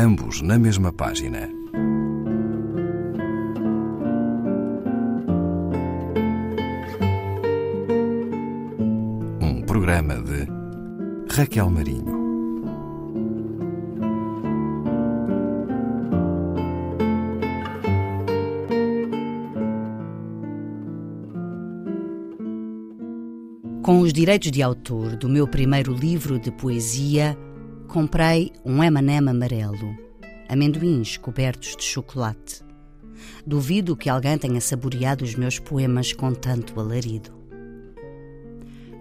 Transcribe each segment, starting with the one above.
ambos na mesma página. Um programa de Raquel Marinho. Com os direitos de autor do meu primeiro livro de poesia, comprei um M&M amarelo, amendoins cobertos de chocolate. Duvido que alguém tenha saboreado os meus poemas com tanto alarido.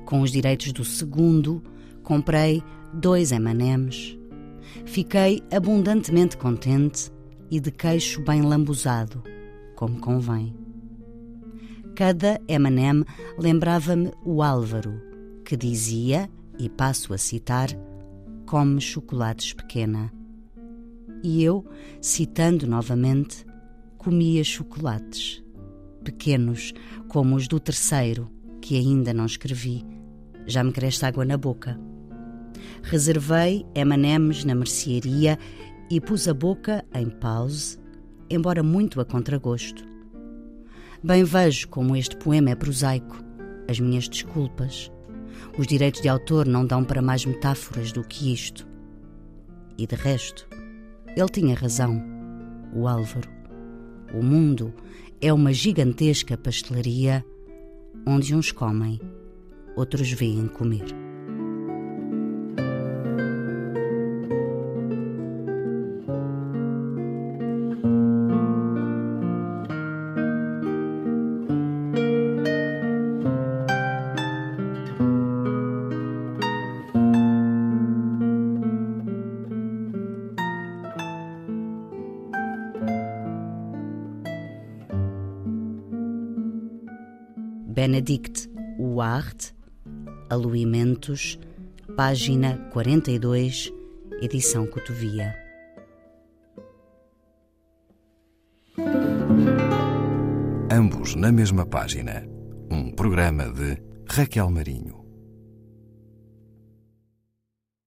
Com os direitos do segundo, comprei dois M&Ms. Fiquei abundantemente contente e de queixo bem lambuzado, como convém. Cada M&M lembrava-me o Álvaro, que dizia, e passo a citar, come chocolates pequena. E eu, citando novamente, comia chocolates, pequenos como os do terceiro, que ainda não escrevi. Já me cresce água na boca. Reservei M&Ms na mercearia e pus a boca em pause, embora muito a contragosto. Bem vejo como este poema é prosaico. As minhas desculpas. Os direitos de autor não dão para mais metáforas do que isto. E de resto, ele tinha razão, o Álvaro. O mundo é uma gigantesca pastelaria onde uns comem, outros veem comer. Benedict Huart, Aluimentos, página 42, edição Cotovia. Ambos na mesma página. Um programa de Raquel Marinho.